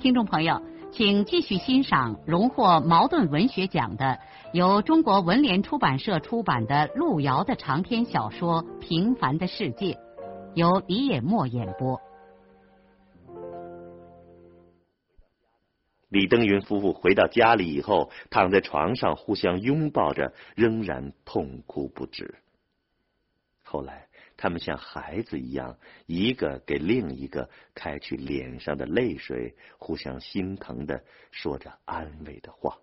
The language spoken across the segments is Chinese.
听众朋友，请继续欣赏荣获茅盾文学奖的、由中国文联出版社出版的路遥的长篇小说《平凡的世界》，由李野墨演播。李登云夫妇回到家里以后，躺在床上互相拥抱着，仍然痛哭不止。后来。他们像孩子一样，一个给另一个开去脸上的泪水，互相心疼的说着安慰的话。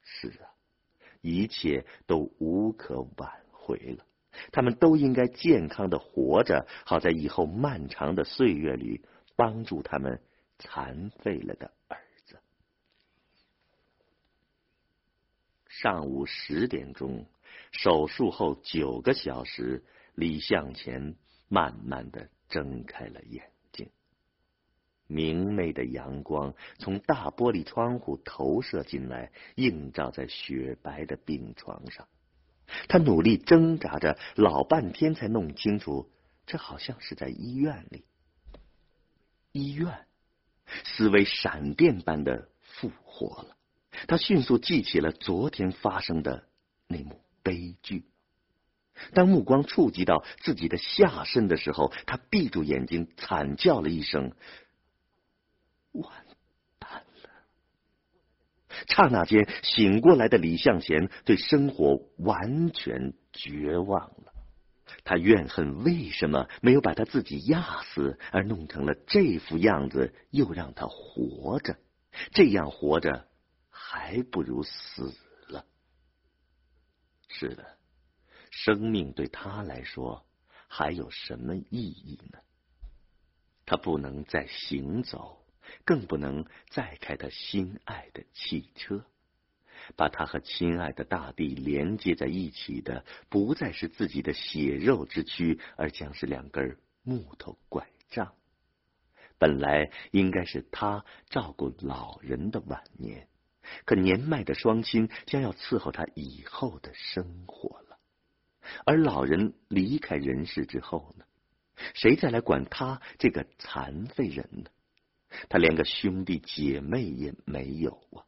是啊，一切都无可挽回了。他们都应该健康的活着，好在以后漫长的岁月里帮助他们残废了的儿子。上午十点钟，手术后九个小时。李向前慢慢的睁开了眼睛，明媚的阳光从大玻璃窗户投射进来，映照在雪白的病床上。他努力挣扎着，老半天才弄清楚，这好像是在医院里。医院，思维闪电般的复活了。他迅速记起了昨天发生的那幕悲剧。当目光触及到自己的下身的时候，他闭住眼睛，惨叫了一声：“完蛋了！”刹那间，醒过来的李向前对生活完全绝望了。他怨恨为什么没有把他自己压死，而弄成了这副样子，又让他活着。这样活着，还不如死了。是的。生命对他来说还有什么意义呢？他不能再行走，更不能再开他心爱的汽车。把他和亲爱的大地连接在一起的，不再是自己的血肉之躯，而将是两根木头拐杖。本来应该是他照顾老人的晚年，可年迈的双亲将要伺候他以后的生活了。而老人离开人世之后呢？谁再来管他这个残废人呢？他连个兄弟姐妹也没有啊！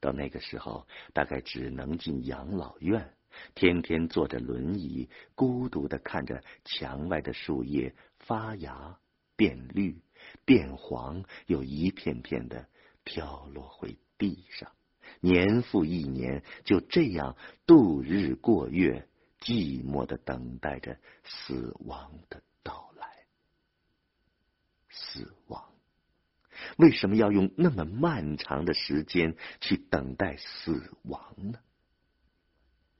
到那个时候，大概只能进养老院，天天坐着轮椅，孤独的看着墙外的树叶发芽、变绿、变黄，又一片片的飘落回地上。年复一年，就这样度日过月，寂寞的等待着死亡的到来。死亡为什么要用那么漫长的时间去等待死亡呢？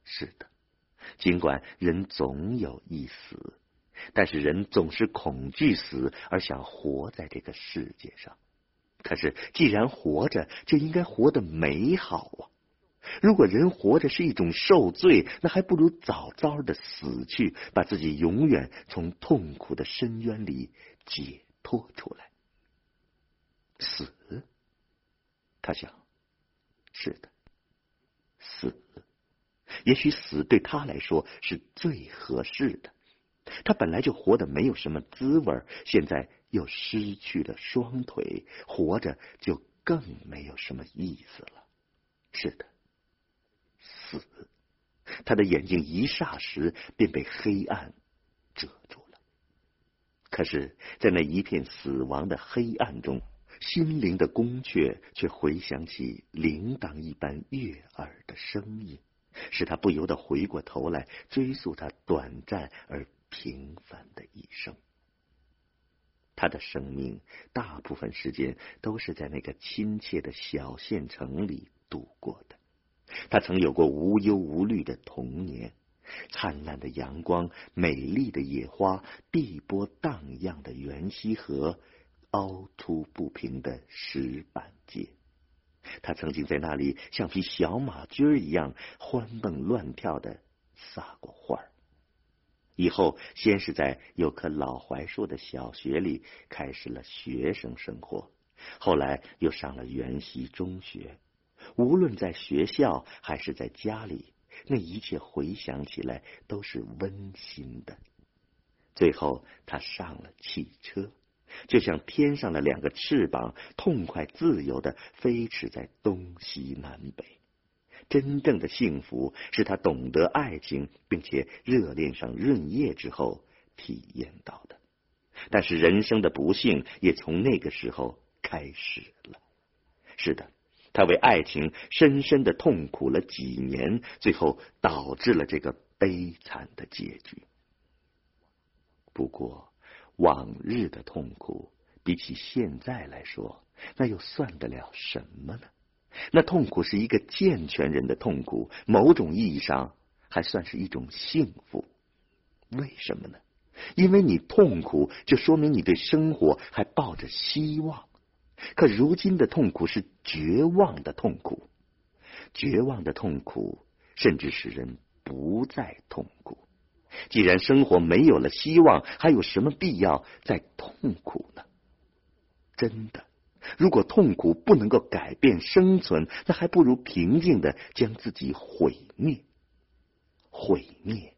是的，尽管人总有一死，但是人总是恐惧死，而想活在这个世界上。可是，既然活着，就应该活得美好啊！如果人活着是一种受罪，那还不如早早的死去，把自己永远从痛苦的深渊里解脱出来。死，他想，是的，死，也许死对他来说是最合适的。他本来就活得没有什么滋味，现在又失去了双腿，活着就更没有什么意思了。是的，死。他的眼睛一霎时便被黑暗遮住了。可是，在那一片死亡的黑暗中，心灵的宫阙却回响起铃铛一般悦耳的声音，使他不由得回过头来追溯他短暂而。平凡的一生，他的生命大部分时间都是在那个亲切的小县城里度过的。他曾有过无忧无虑的童年，灿烂的阳光、美丽的野花、碧波荡漾的源溪河、凹凸不平的石板街。他曾经在那里像匹小马驹一样欢蹦乱跳的撒过欢儿。以后，先是在有棵老槐树的小学里开始了学生生活，后来又上了园西中学。无论在学校还是在家里，那一切回想起来都是温馨的。最后，他上了汽车，就像天上的两个翅膀，痛快自由的飞驰在东西南北。真正的幸福是他懂得爱情，并且热恋上润叶之后体验到的。但是人生的不幸也从那个时候开始了。是的，他为爱情深深的痛苦了几年，最后导致了这个悲惨的结局。不过，往日的痛苦比起现在来说，那又算得了什么呢？那痛苦是一个健全人的痛苦，某种意义上还算是一种幸福。为什么呢？因为你痛苦，就说明你对生活还抱着希望。可如今的痛苦是绝望的痛苦，绝望的痛苦甚至使人不再痛苦。既然生活没有了希望，还有什么必要再痛苦呢？真的。如果痛苦不能够改变生存，那还不如平静的将自己毁灭。毁灭，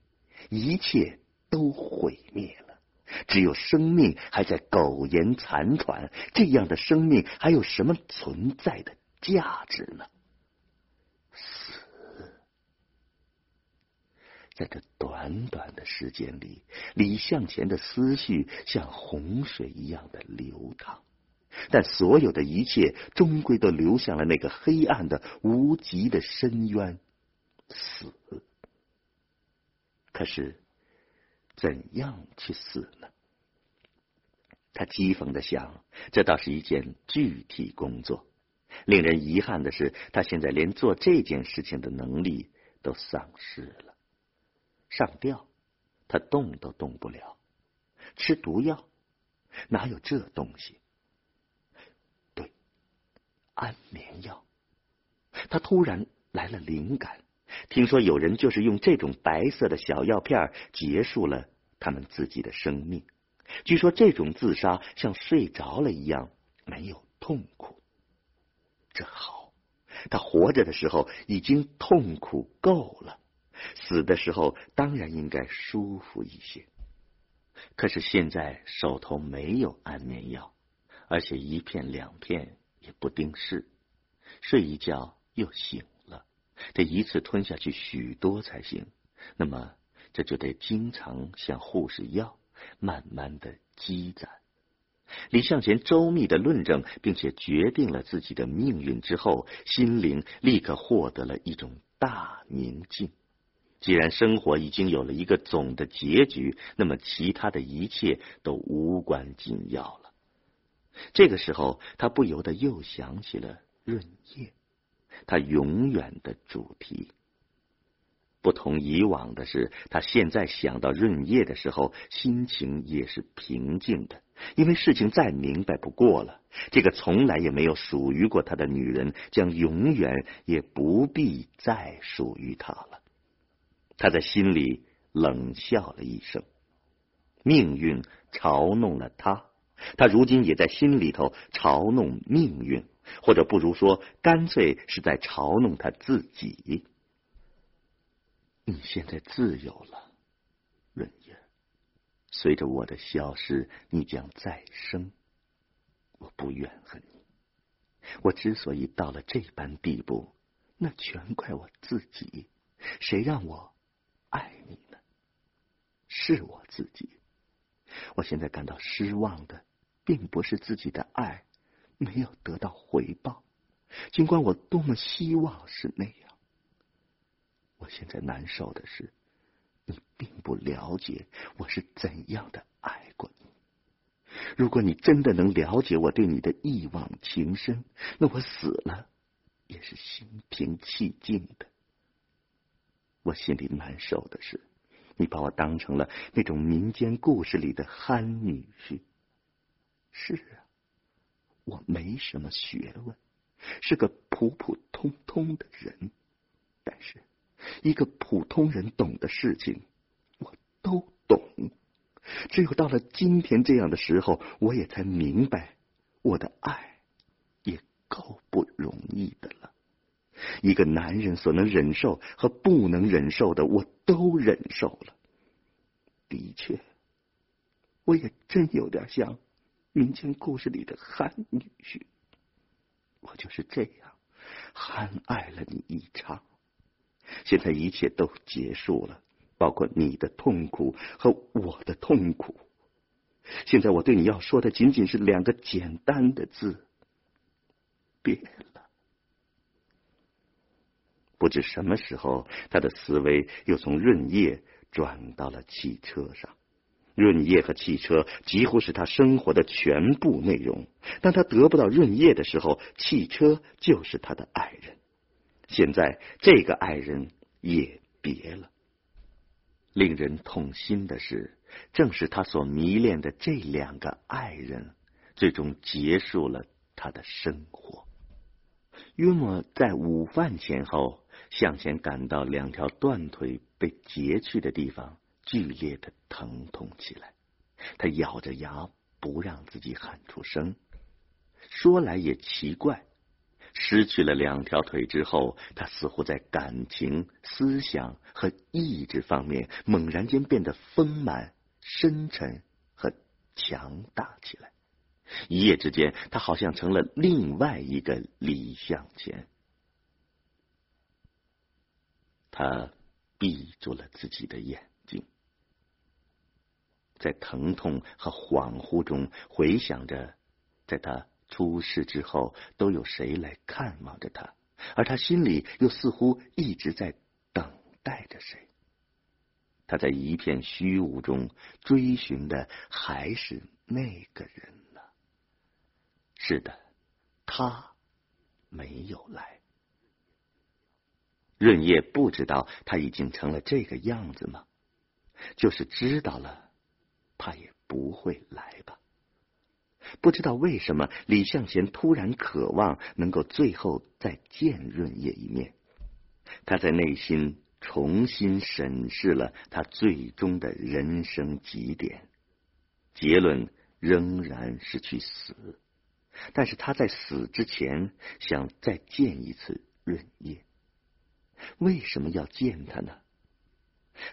一切都毁灭了。只有生命还在苟延残喘，这样的生命还有什么存在的价值呢？死，在这短短的时间里，李向前的思绪像洪水一样的流淌。但所有的一切终归都流向了那个黑暗的无极的深渊——死。可是，怎样去死呢？他讥讽的想，这倒是一件具体工作。令人遗憾的是，他现在连做这件事情的能力都丧失了。上吊，他动都动不了；吃毒药，哪有这东西？安眠药，他突然来了灵感。听说有人就是用这种白色的小药片结束了他们自己的生命。据说这种自杀像睡着了一样，没有痛苦。这好，他活着的时候已经痛苦够了，死的时候当然应该舒服一些。可是现在手头没有安眠药，而且一片两片。也不定事，睡一觉又醒了，得一次吞下去许多才行。那么这就得经常向护士要，慢慢的积攒。李向前周密的论证，并且决定了自己的命运之后，心灵立刻获得了一种大宁静。既然生活已经有了一个总的结局，那么其他的一切都无关紧要了。这个时候，他不由得又想起了润叶，他永远的主题。不同以往的是，他现在想到润叶的时候，心情也是平静的，因为事情再明白不过了。这个从来也没有属于过他的女人，将永远也不必再属于他了。他在心里冷笑了一声，命运嘲弄了他。他如今也在心里头嘲弄命运，或者不如说，干脆是在嘲弄他自己。你现在自由了，润叶。随着我的消失，你将再生。我不怨恨你。我之所以到了这般地步，那全怪我自己。谁让我爱你呢？是我自己。我现在感到失望的。并不是自己的爱没有得到回报，尽管我多么希望是那样。我现在难受的是，你并不了解我是怎样的爱过你。如果你真的能了解我对你的一往情深，那我死了也是心平气静的。我心里难受的是，你把我当成了那种民间故事里的憨女婿。是啊，我没什么学问，是个普普通通的人，但是一个普通人懂的事情，我都懂。只有到了今天这样的时候，我也才明白，我的爱也够不容易的了。一个男人所能忍受和不能忍受的，我都忍受了。的确，我也真有点像民间故事里的憨女婿。我就是这样憨爱了你一场。现在一切都结束了。包括你的痛苦和我的痛苦。现在我对你要说的仅仅是两个简单的字：别了。不知什么时候，他的思维又从润叶转到了汽车上。润叶和汽车几乎是他生活的全部内容。当他得不到润叶的时候，汽车就是他的爱人。现在这个爱人也别了。令人痛心的是，正是他所迷恋的这两个爱人，最终结束了他的生活。约莫在午饭前后，向前赶到两条断腿被截去的地方剧烈的疼痛起来。他咬着牙，不让自己喊出声。说来也奇怪。失去了两条腿之后，他似乎在感情、思想和意志方面猛然间变得丰满、深沉和强大起来。一夜之间，他好像成了另外一个李向前。他闭住了自己的眼，在疼痛和恍惚中回想着，在他。出事之后，都有谁来看望着他？而他心里又似乎一直在等待着谁？他在一片虚无中追寻的还是那个人呢？是的，他没有来。润叶不知道他已经成了这个样子吗？就是知道了，他也不会来吧。不知道为什么，李向前突然渴望能够最后再见润叶一面。他在内心重新审视了他最终的人生极点，结论仍然是去死。但是他在死之前想再见一次润叶。为什么要见他呢？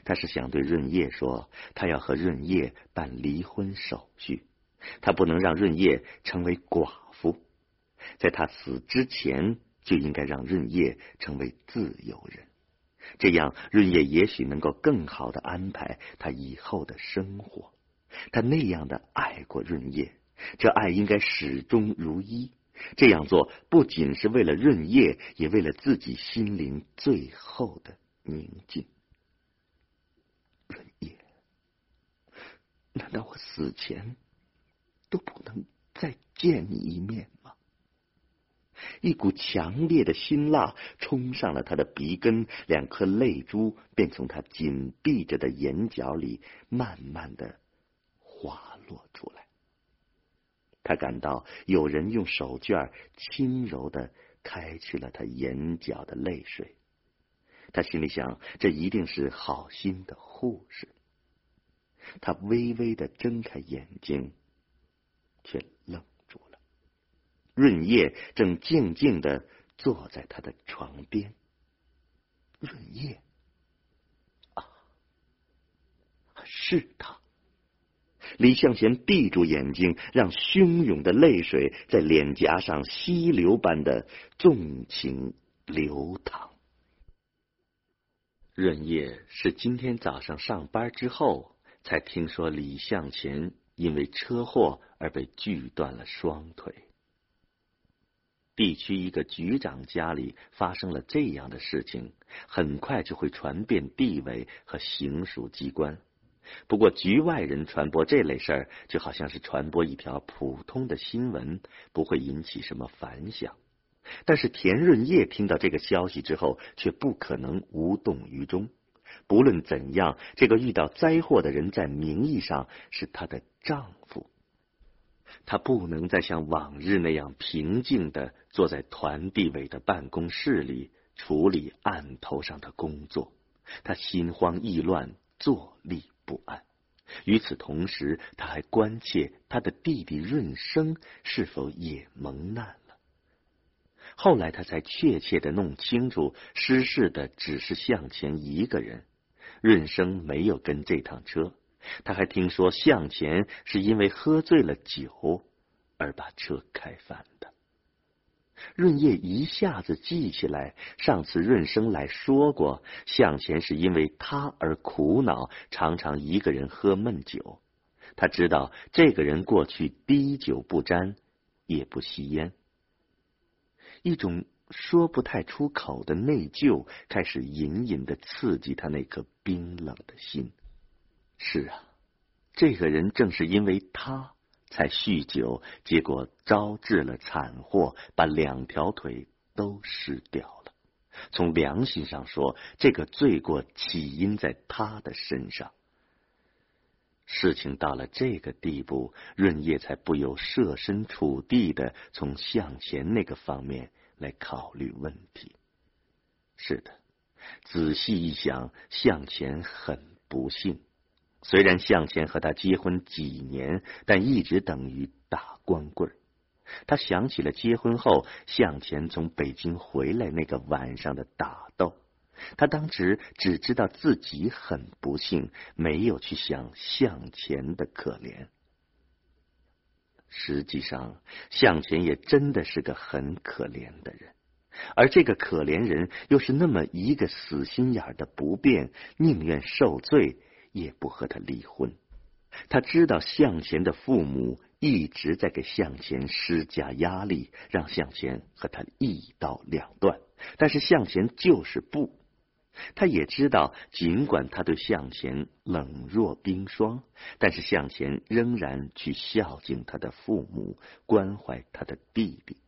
他是想对润叶说，他要和润叶办离婚手续。他不能让润叶成为寡妇，在他死之前就应该让润叶成为自由人，这样润叶也许能够更好的安排他以后的生活。他那样的爱过润叶，这爱应该始终如一。这样做不仅是为了润叶，也为了自己心灵最后的宁静。润叶，难道我死前？都不能再见你一面吗？一股强烈的辛辣冲上了他的鼻根，两颗泪珠便从他紧闭着的眼角里慢慢的滑落出来。他感到有人用手绢轻柔的开去了他眼角的泪水。他心里想，这一定是好心的护士。他微微的睁开眼睛。却愣住了。润叶正静静的坐在他的床边。润叶，啊，是他。李向贤闭住眼睛，让汹涌的泪水在脸颊上溪流般的纵情流淌。润叶是今天早上上班之后才听说李向前。因为车祸而被锯断了双腿。地区一个局长家里发生了这样的事情，很快就会传遍地委和行署机关。不过局外人传播这类事儿，就好像是传播一条普通的新闻，不会引起什么反响。但是田润叶听到这个消息之后，却不可能无动于衷。不论怎样，这个遇到灾祸的人在名义上是她的丈夫。她不能再像往日那样平静的坐在团地委的办公室里处理案头上的工作，她心慌意乱，坐立不安。与此同时，她还关切她的弟弟润生是否也蒙难。后来他才确切的弄清楚，失事的只是向前一个人，润生没有跟这趟车。他还听说向前是因为喝醉了酒而把车开翻的。润叶一下子记起来，上次润生来说过，向前是因为他而苦恼，常常一个人喝闷酒。他知道这个人过去滴酒不沾，也不吸烟。一种说不太出口的内疚开始隐隐的刺激他那颗冰冷的心。是啊，这个人正是因为他。才酗酒，结果招致了惨祸，把两条腿都失掉了。从良心上说，这个罪过起因在他的身上。事情到了这个地步，润叶才不由设身处地的从向前那个方面来考虑问题。是的，仔细一想，向前很不幸。虽然向前和他结婚几年，但一直等于打光棍。他想起了结婚后向前从北京回来那个晚上的打斗。他当时只知道自己很不幸，没有去想向前的可怜。实际上，向前也真的是个很可怜的人，而这个可怜人又是那么一个死心眼儿的不变，宁愿受罪。也不和他离婚。他知道向前的父母一直在给向前施加压力，让向前和他一刀两断。但是向前就是不。他也知道，尽管他对向前冷若冰霜，但是向前仍然去孝敬他的父母，关怀他的弟弟。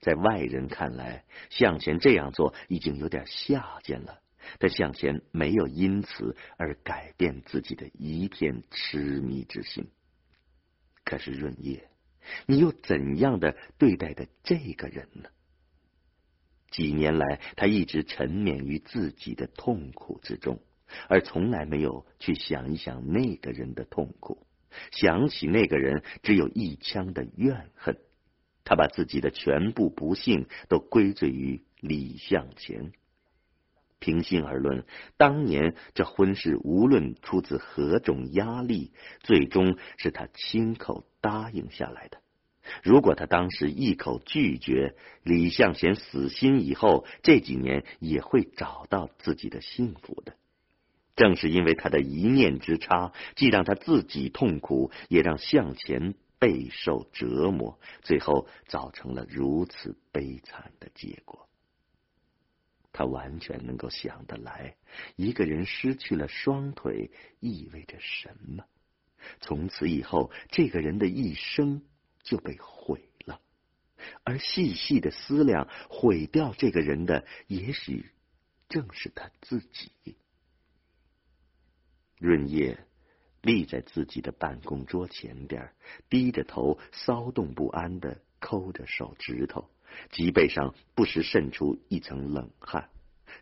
在外人看来，向前这样做已经有点下贱了。但向前没有因此而改变自己的一片痴迷之心。可是润叶，你又怎样的对待的这个人呢？几年来，他一直沉湎于自己的痛苦之中，而从来没有去想一想那个人的痛苦。想起那个人，只有一腔的怨恨。他把自己的全部不幸都归罪于李向前。平心而论，当年这婚事无论出自何种压力，最终是他亲口答应下来的。如果他当时一口拒绝，李向前死心以后，这几年也会找到自己的幸福的。正是因为他的一念之差，既让他自己痛苦，也让向前备受折磨，最后造成了如此悲惨的结果。他完全能够想得来，一个人失去了双腿意味着什么。从此以后，这个人的一生就被毁了。而细细的思量，毁掉这个人的，也许正是他自己。润叶立在自己的办公桌前边，低着头，骚动不安的抠着手指头。脊背上不时渗出一层冷汗，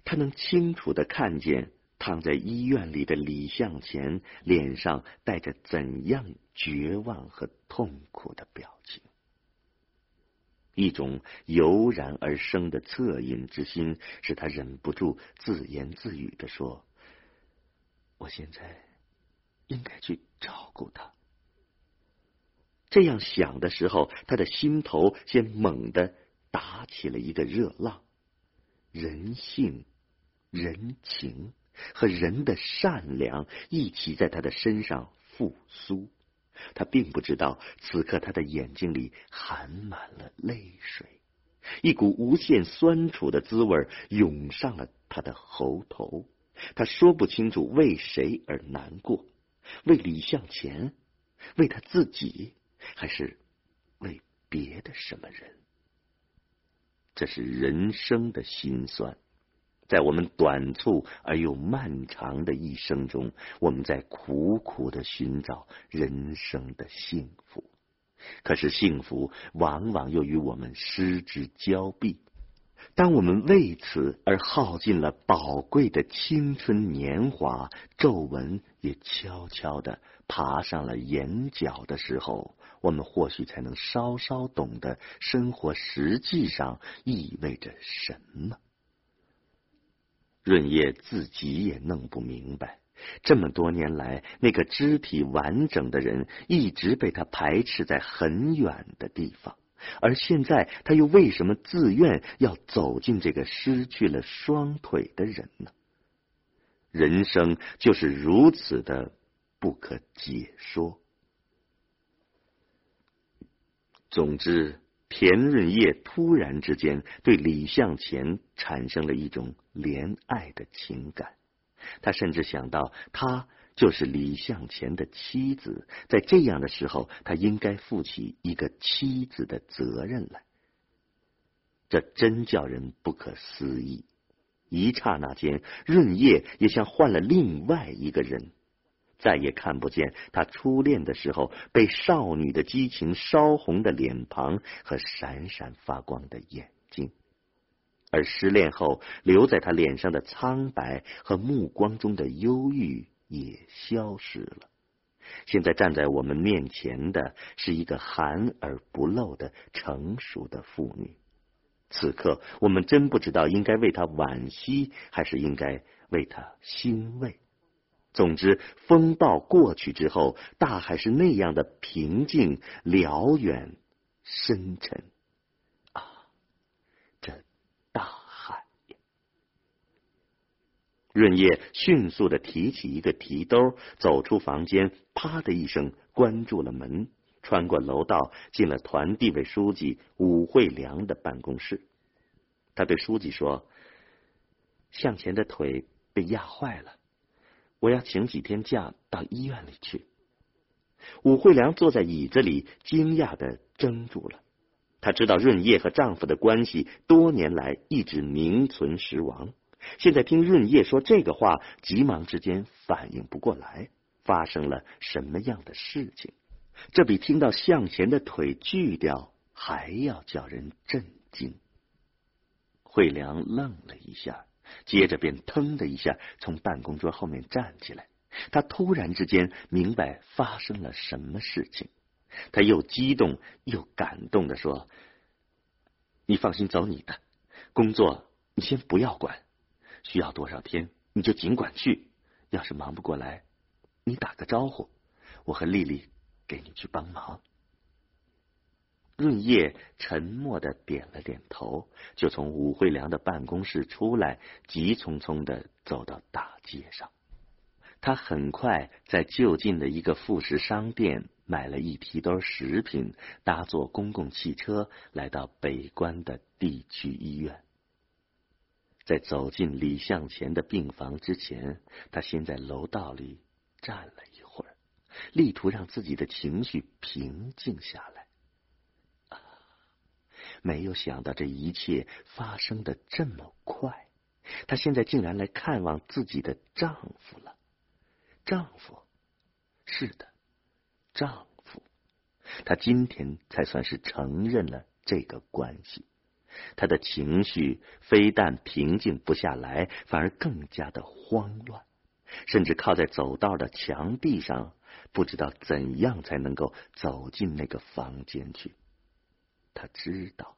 他能清楚的看见躺在医院里的李向前脸上带着怎样绝望和痛苦的表情。一种油然而生的恻隐之心，使他忍不住自言自语的说：“我现在应该去照顾他。”这样想的时候，他的心头先猛地。打起了一个热浪，人性、人情和人的善良一起在他的身上复苏。他并不知道，此刻他的眼睛里含满了泪水，一股无限酸楚的滋味涌上了他的喉头。他说不清楚为谁而难过：为李向前，为他自己，还是为别的什么人？这是人生的辛酸，在我们短促而又漫长的一生中，我们在苦苦的寻找人生的幸福。可是幸福往往又与我们失之交臂。当我们为此而耗尽了宝贵的青春年华，皱纹也悄悄的爬上了眼角的时候，我们或许才能稍稍懂得生活实际上意味着什么。润叶自己也弄不明白，这么多年来，那个肢体完整的人一直被他排斥在很远的地方。而现在，他又为什么自愿要走进这个失去了双腿的人呢？人生就是如此的不可解说。总之，田润叶突然之间对李向前产生了一种怜爱的情感，他甚至想到他。就是李向前的妻子，在这样的时候，他应该负起一个妻子的责任来。这真叫人不可思议！一刹那间，润叶也像换了另外一个人，再也看不见他初恋的时候被少女的激情烧红的脸庞和闪闪发光的眼，而失恋后留在他脸上的苍白和目光中的忧郁。也消失了。现在站在我们面前的是一个含而不露的成熟的妇女。此刻，我们真不知道应该为她惋惜，还是应该为她欣慰。总之，风暴过去之后，大海是那样的平静、辽远、深沉。润叶迅速的提起一个提兜，走出房间，啪的一声关住了门，穿过楼道，进了团地委书记武惠良的办公室。他对书记说：“向前的腿被压坏了，我要请几天假到医院里去。”武惠良坐在椅子里，惊讶的怔住了。他知道润叶和丈夫的关系多年来一直名存实亡。现在听润叶说这个话，急忙之间反应不过来，发生了什么样的事情？这比听到向前的腿锯掉还要叫人震惊。惠良愣了一下，接着便腾的一下从办公桌后面站起来。他突然之间明白发生了什么事情，他又激动又感动的说：“你放心走你的，工作你先不要管。”需要多少天，你就尽管去。要是忙不过来，你打个招呼，我和丽丽给你去帮忙。润叶沉默的点了点头，就从武惠良的办公室出来，急匆匆的走到大街上。他很快在就近的一个副食商店买了一提兜食品，搭坐公共汽车来到北关的地区医院。在走进李向前的病房之前，他先在楼道里站了一会儿，力图让自己的情绪平静下来。啊，没有想到这一切发生的这么快，他现在竟然来看望自己的丈夫了。丈夫，是的，丈夫，他今天才算是承认了这个关系。他的情绪非但平静不下来，反而更加的慌乱，甚至靠在走道的墙壁上，不知道怎样才能够走进那个房间去。他知道，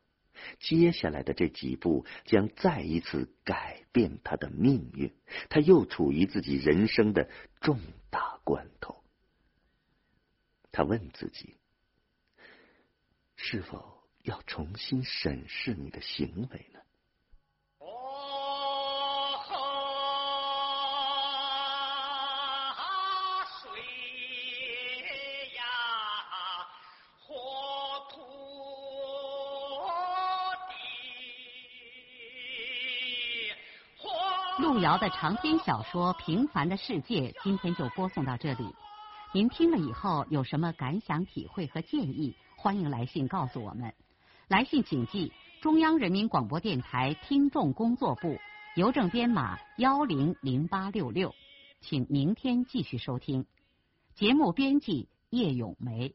接下来的这几步将再一次改变他的命运。他又处于自己人生的重大关头。他问自己：是否？要重新审视你的行为呢？水呀，火土路遥的长篇小说《平凡的世界》，今天就播送到这里。您听了以后有什么感想、体会和建议？欢迎来信告诉我们。来信请寄中央人民广播电台听众工作部，邮政编码幺零零八六六，请明天继续收听。节目编辑叶咏梅。